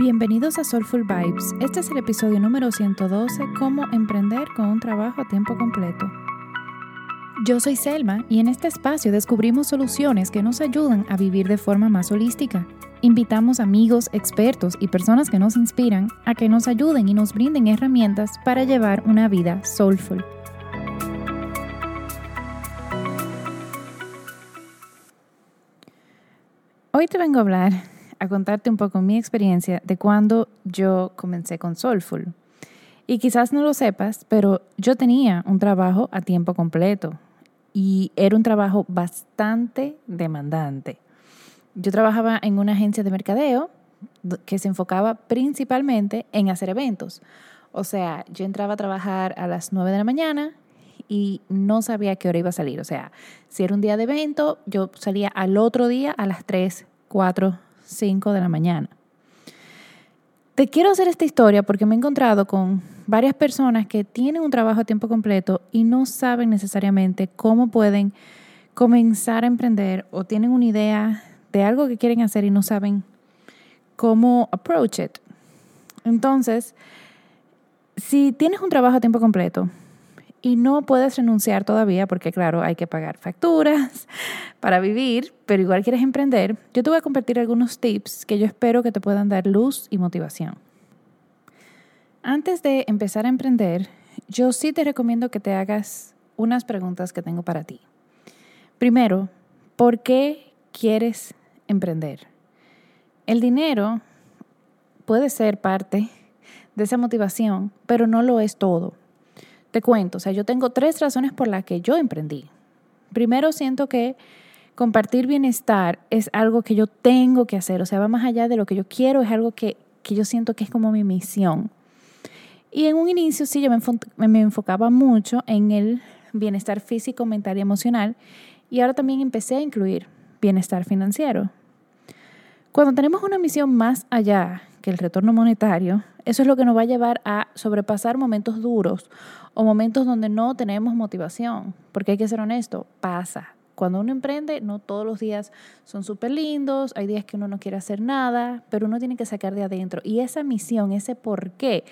Bienvenidos a Soulful Vibes. Este es el episodio número 112, Cómo emprender con un trabajo a tiempo completo. Yo soy Selma y en este espacio descubrimos soluciones que nos ayudan a vivir de forma más holística. Invitamos amigos, expertos y personas que nos inspiran a que nos ayuden y nos brinden herramientas para llevar una vida soulful. Hoy te vengo a hablar a contarte un poco mi experiencia de cuando yo comencé con Soulful. Y quizás no lo sepas, pero yo tenía un trabajo a tiempo completo y era un trabajo bastante demandante. Yo trabajaba en una agencia de mercadeo que se enfocaba principalmente en hacer eventos. O sea, yo entraba a trabajar a las 9 de la mañana y no sabía qué hora iba a salir. O sea, si era un día de evento, yo salía al otro día a las 3, 4 5 de la mañana. Te quiero hacer esta historia porque me he encontrado con varias personas que tienen un trabajo a tiempo completo y no saben necesariamente cómo pueden comenzar a emprender o tienen una idea de algo que quieren hacer y no saben cómo approach it. Entonces, si tienes un trabajo a tiempo completo, y no puedes renunciar todavía porque claro, hay que pagar facturas para vivir, pero igual quieres emprender, yo te voy a compartir algunos tips que yo espero que te puedan dar luz y motivación. Antes de empezar a emprender, yo sí te recomiendo que te hagas unas preguntas que tengo para ti. Primero, ¿por qué quieres emprender? El dinero puede ser parte de esa motivación, pero no lo es todo. Te cuento, o sea, yo tengo tres razones por las que yo emprendí. Primero, siento que compartir bienestar es algo que yo tengo que hacer, o sea, va más allá de lo que yo quiero, es algo que, yo siento que es como mi misión. Y en un inicio sí, yo me, me enfocaba mucho en el bienestar físico, mental y emocional, y ahora también empecé a incluir bienestar financiero. Cuando tenemos una misión más allá que el retorno monetario, eso es lo que nos va a llevar a sobrepasar momentos duros o momentos donde no tenemos motivación, porque hay que ser honesto, pasa. Cuando uno emprende, no todos los días son súper lindos, hay días que uno no quiere hacer nada, pero uno tiene que sacar de adentro. Y esa misión, ese por qué,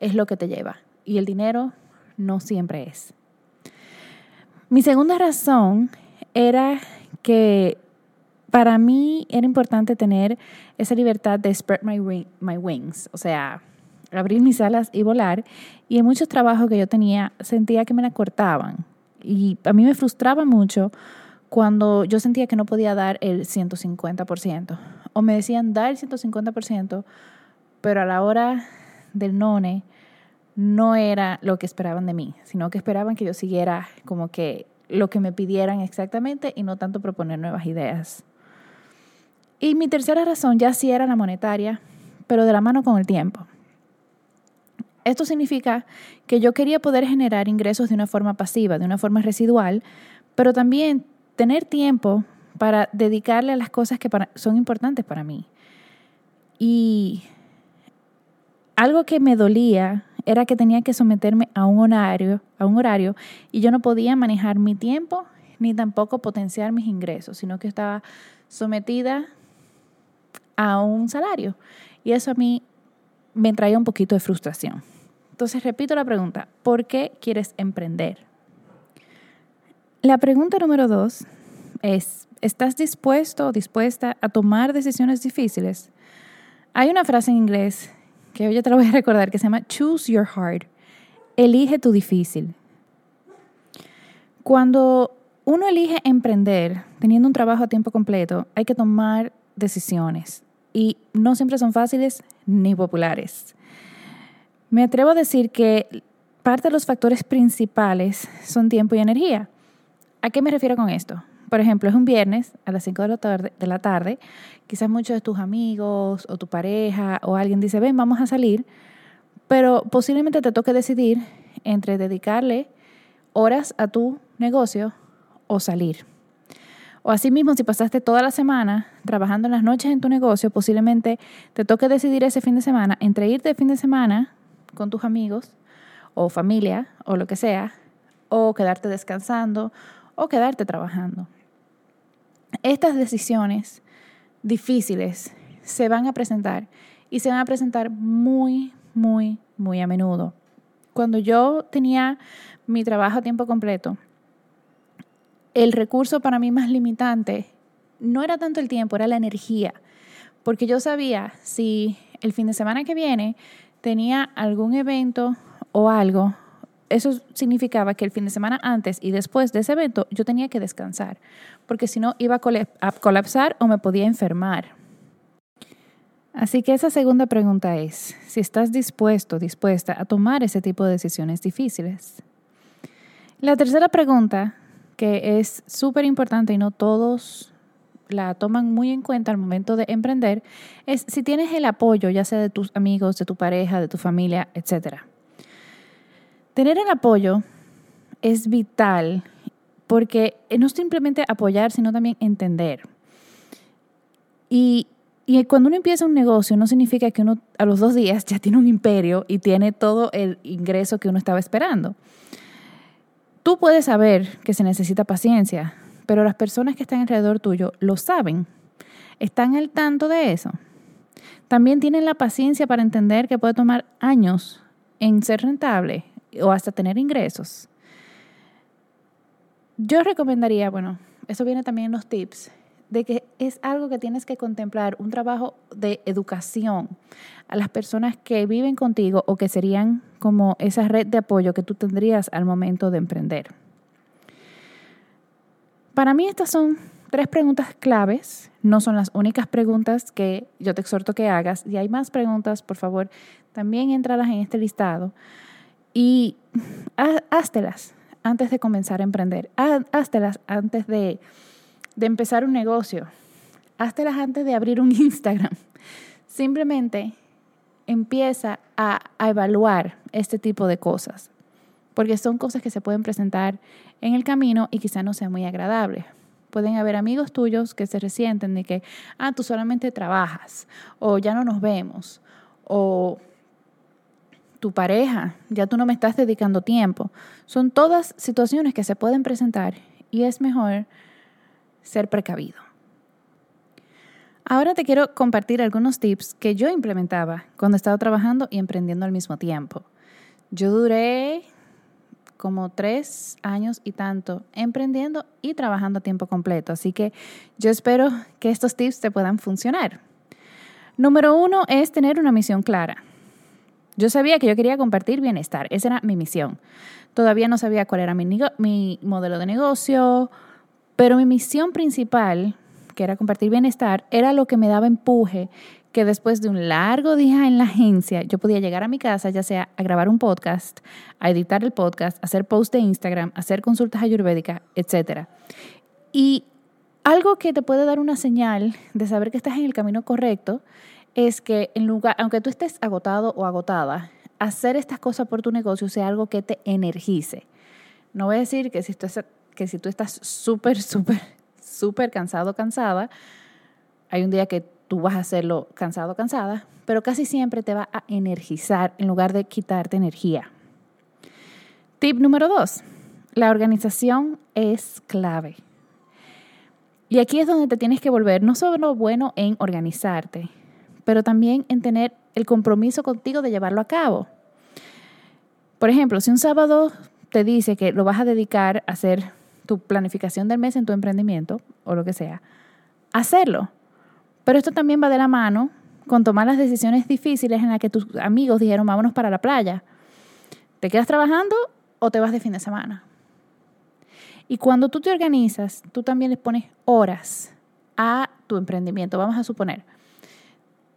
es lo que te lleva. Y el dinero no siempre es. Mi segunda razón era que para mí era importante tener esa libertad de spread my, my wings, o sea, abrir mis alas y volar. Y en muchos trabajos que yo tenía sentía que me la cortaban. Y a mí me frustraba mucho cuando yo sentía que no podía dar el 150%. O me decían dar el 150%, pero a la hora del none no era lo que esperaban de mí, sino que esperaban que yo siguiera como que lo que me pidieran exactamente y no tanto proponer nuevas ideas. Y mi tercera razón ya sí era la monetaria, pero de la mano con el tiempo. Esto significa que yo quería poder generar ingresos de una forma pasiva, de una forma residual, pero también tener tiempo para dedicarle a las cosas que son importantes para mí. Y algo que me dolía era que tenía que someterme a un horario, y yo no podía manejar mi tiempo ni tampoco potenciar mis ingresos, sino que estaba sometida a un salario. Y eso a mí me traía un poquito de frustración. Entonces, repito la pregunta, ¿por qué quieres emprender? La pregunta número dos es, ¿estás dispuesto o dispuesta a tomar decisiones difíciles? Hay una frase en inglés que hoy yo te la voy a recordar que se llama Choose Your Hard. Elige tu difícil. Cuando uno elige emprender teniendo un trabajo a tiempo completo, hay que tomar decisiones y no siempre son fáciles ni populares. Me atrevo a decir que parte de los factores principales son tiempo y energía. ¿A qué me refiero con esto? Por ejemplo, es un viernes a las 5 de la, de la tarde, quizás muchos de tus amigos o tu pareja o alguien dice, ven, vamos a salir, pero posiblemente te toque decidir entre dedicarle horas a tu negocio o salir. O asimismo, si pasaste toda la semana trabajando en las noches en tu negocio, posiblemente te toque decidir ese fin de semana entre irte de fin de semana con tus amigos o familia o lo que sea, o quedarte descansando o quedarte trabajando. Estas decisiones difíciles se van a presentar y se van a presentar muy, muy, muy a menudo. Cuando yo tenía mi trabajo a tiempo completo, el recurso para mí más limitante no era tanto el tiempo, era la energía. Porque yo sabía si el fin de semana que viene tenía algún evento o algo, eso significaba que el fin de semana antes y después de ese evento yo tenía que descansar, porque si no iba a colapsar o me podía enfermar. Así que esa segunda pregunta es si estás dispuesto, dispuesta a tomar ese tipo de decisiones difíciles. La tercera pregunta, que es súper importante y no todos la toman muy en cuenta al momento de emprender, es si tienes el apoyo, ya sea de tus amigos, de tu pareja, de tu familia, etc. Tener el apoyo es vital porque no simplemente apoyar, sino también entender. Y, y cuando uno empieza un negocio, no significa que uno a los dos días ya tiene un imperio y tiene todo el ingreso que uno estaba esperando. Puedes saber que se necesita paciencia, pero las personas que están alrededor tuyo lo saben, están al tanto de eso. También tienen la paciencia para entender que puede tomar años en ser rentable o hasta tener ingresos. Yo recomendaría, bueno, eso viene también en los tips, de que es algo que tienes que contemplar, un trabajo de educación a las personas que viven contigo o que serían como esa red de apoyo que tú tendrías al momento de emprender. Para mí estas son tres preguntas claves, no son las únicas preguntas que yo te exhorto que hagas. Si hay más preguntas, por favor, también entralas en este listado y háztelas antes de comenzar a emprender, háztelas antes de, de empezar un negocio, háztelas antes de abrir un Instagram. Simplemente empieza a, a evaluar este tipo de cosas porque son cosas que se pueden presentar en el camino y quizá no sea muy agradable. Pueden haber amigos tuyos que se resienten de que, ah, tú solamente trabajas, o ya no nos vemos, o tu pareja, ya tú no me estás dedicando tiempo. Son todas situaciones que se pueden presentar y es mejor ser precavido. Ahora te quiero compartir algunos tips que yo implementaba cuando estaba trabajando y emprendiendo al mismo tiempo. Yo duré como tres años y tanto emprendiendo y trabajando a tiempo completo. Así que yo espero que estos tips te puedan funcionar. Número uno es tener una misión clara. Yo sabía que yo quería compartir bienestar, esa era mi misión. Todavía no sabía cuál era mi, mi modelo de negocio, pero mi misión principal, que era compartir bienestar, era lo que me daba empuje, que después de un largo día en la agencia, yo podía llegar a mi casa, ya sea a grabar un podcast, a editar el podcast, hacer post de Instagram, hacer consultas ayurvédicas, etc. Y algo que te puede dar una señal de saber que estás en el camino correcto es que en lugar, aunque tú estés agotado o agotada, hacer estas cosas por tu negocio sea algo que te energice. No voy a decir que si tú, que si tú estás súper, súper, súper cansado cansada, hay un día que tú vas a hacerlo cansado o cansada, pero casi siempre te va a energizar en lugar de quitarte energía. Tip número dos, la organización es clave. Y aquí es donde te tienes que volver no solo bueno en organizarte, pero también en tener el compromiso contigo de llevarlo a cabo. Por ejemplo, si un sábado te dice que lo vas a dedicar a hacer tu planificación del mes en tu emprendimiento o lo que sea, hacerlo. Pero esto también va de la mano con tomar las decisiones difíciles en las que tus amigos dijeron vámonos para la playa. ¿Te quedas trabajando o te vas de fin de semana? Y cuando tú te organizas, tú también le pones horas a tu emprendimiento. Vamos a suponer,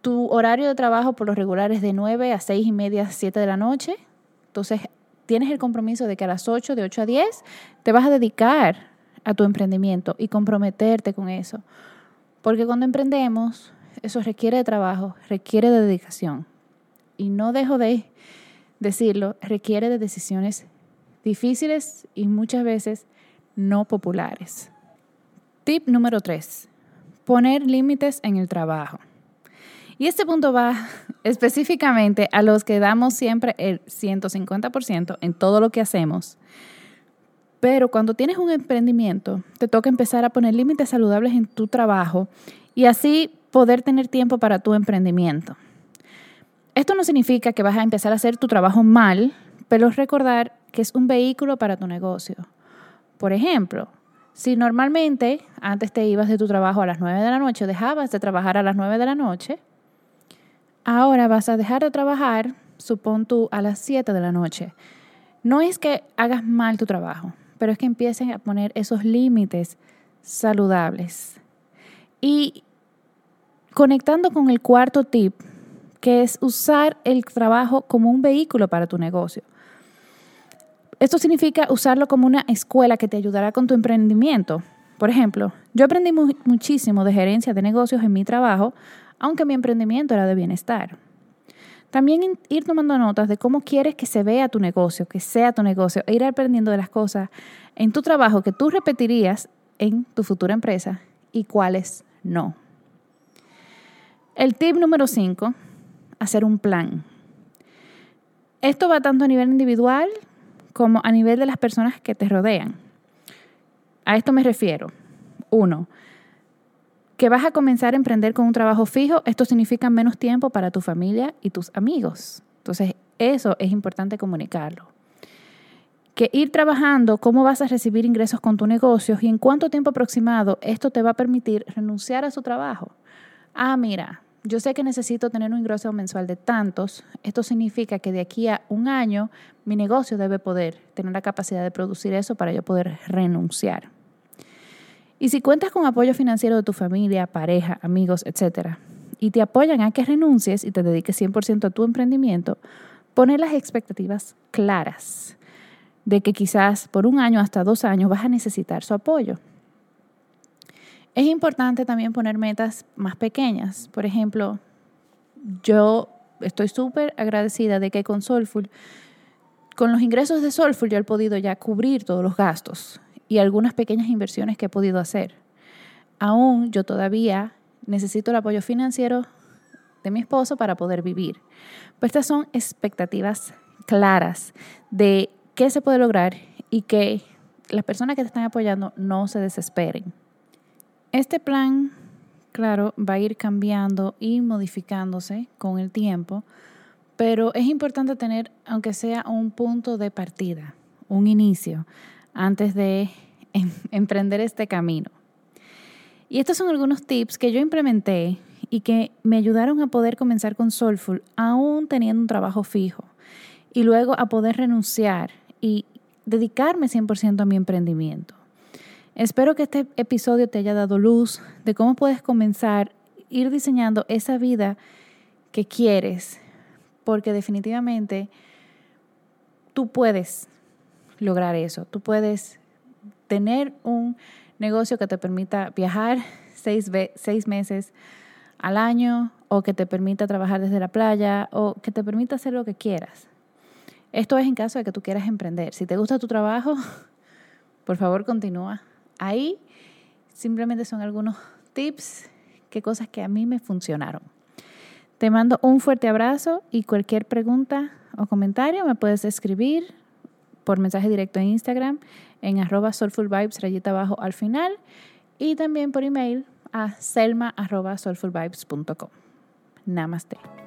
tu horario de trabajo por los regulares de 9 a 6 y media, 7 de la noche. Entonces, tienes el compromiso de que a las 8, de 8 a 10, te vas a dedicar a tu emprendimiento y comprometerte con eso. Porque cuando emprendemos, eso requiere de trabajo, requiere de dedicación. Y no dejo de decirlo, requiere de decisiones difíciles y muchas veces no populares. Tip número 3. Poner límites en el trabajo. Y este punto va específicamente a los que damos siempre el 150% en todo lo que hacemos. Pero cuando tienes un emprendimiento, te toca empezar a poner límites saludables en tu trabajo y así poder tener tiempo para tu emprendimiento. Esto no significa que vas a empezar a hacer tu trabajo mal, pero recordar que es un vehículo para tu negocio. Por ejemplo, si normalmente antes te ibas de tu trabajo a las 9 de la noche, dejabas de trabajar a las 9 de la noche, ahora vas a dejar de trabajar, supón tú, a las 7 de la noche. No es que hagas mal tu trabajo, pero es que empiecen a poner esos límites saludables. Y conectando con el cuarto tip, que es usar el trabajo como un vehículo para tu negocio. Esto significa usarlo como una escuela que te ayudará con tu emprendimiento. Por ejemplo, yo aprendí muchísimo de gerencia de negocios en mi trabajo, aunque mi emprendimiento era de bienestar. También ir tomando notas de cómo quieres que se vea tu negocio, que sea tu negocio, e ir aprendiendo de las cosas en tu trabajo que tú repetirías en tu futura empresa y cuáles no. El tip número 5, hacer un plan. Esto va tanto a nivel individual como a nivel de las personas que te rodean. A esto me refiero. Uno, que vas a comenzar a emprender con un trabajo fijo, esto significa menos tiempo para tu familia y tus amigos. Entonces, eso es importante comunicarlo. Que ir trabajando, cómo vas a recibir ingresos con tu negocio y en cuánto tiempo aproximado esto te va a permitir renunciar a su trabajo. Ah, mira, yo sé que necesito tener un ingreso mensual de tantos. Esto significa que de aquí a un año mi negocio debe poder tener la capacidad de producir eso para yo poder renunciar. Y si cuentas con apoyo financiero de tu familia, pareja, amigos, etc., y te apoyan a que renuncies y te dediques 100% a tu emprendimiento, poner las expectativas claras de que quizás por un año hasta dos años vas a necesitar su apoyo. Es importante también poner metas más pequeñas. Por ejemplo, yo estoy súper agradecida de que con Soulful, con los ingresos de Soulful, yo he podido ya cubrir todos los gastos y algunas pequeñas inversiones que he podido hacer. Aún yo todavía necesito el apoyo financiero de mi esposo para poder vivir. Pues estas son expectativas claras de qué se puede lograr y que las personas que te están apoyando no se desesperen. Este plan, claro, va a ir cambiando y modificándose con el tiempo, pero es importante tener, aunque sea un punto de partida, un inicio, antes de em, emprender este camino. Y estos son algunos tips que yo implementé y que me ayudaron a poder comenzar con Soulful aún teniendo un trabajo fijo y luego a poder renunciar y dedicarme 100% a mi emprendimiento. Espero que este episodio te haya dado luz de cómo puedes comenzar ir diseñando esa vida que quieres, porque definitivamente tú puedes lograr eso, tú puedes tener un negocio que te permita viajar seis, meses al año o que te permita trabajar desde la playa o que te permita hacer lo que quieras. Esto es en caso de que tú quieras emprender. Si te gusta tu trabajo, por favor continúa ahí simplemente son algunos tips, qué cosas que a mí me funcionaron. Te mando un fuerte abrazo y cualquier pregunta o comentario me puedes escribir por mensaje directo en Instagram en arroba soulfulvibes rayita abajo al final y también por email a selma arroba soulfulvibes.com. Namaste.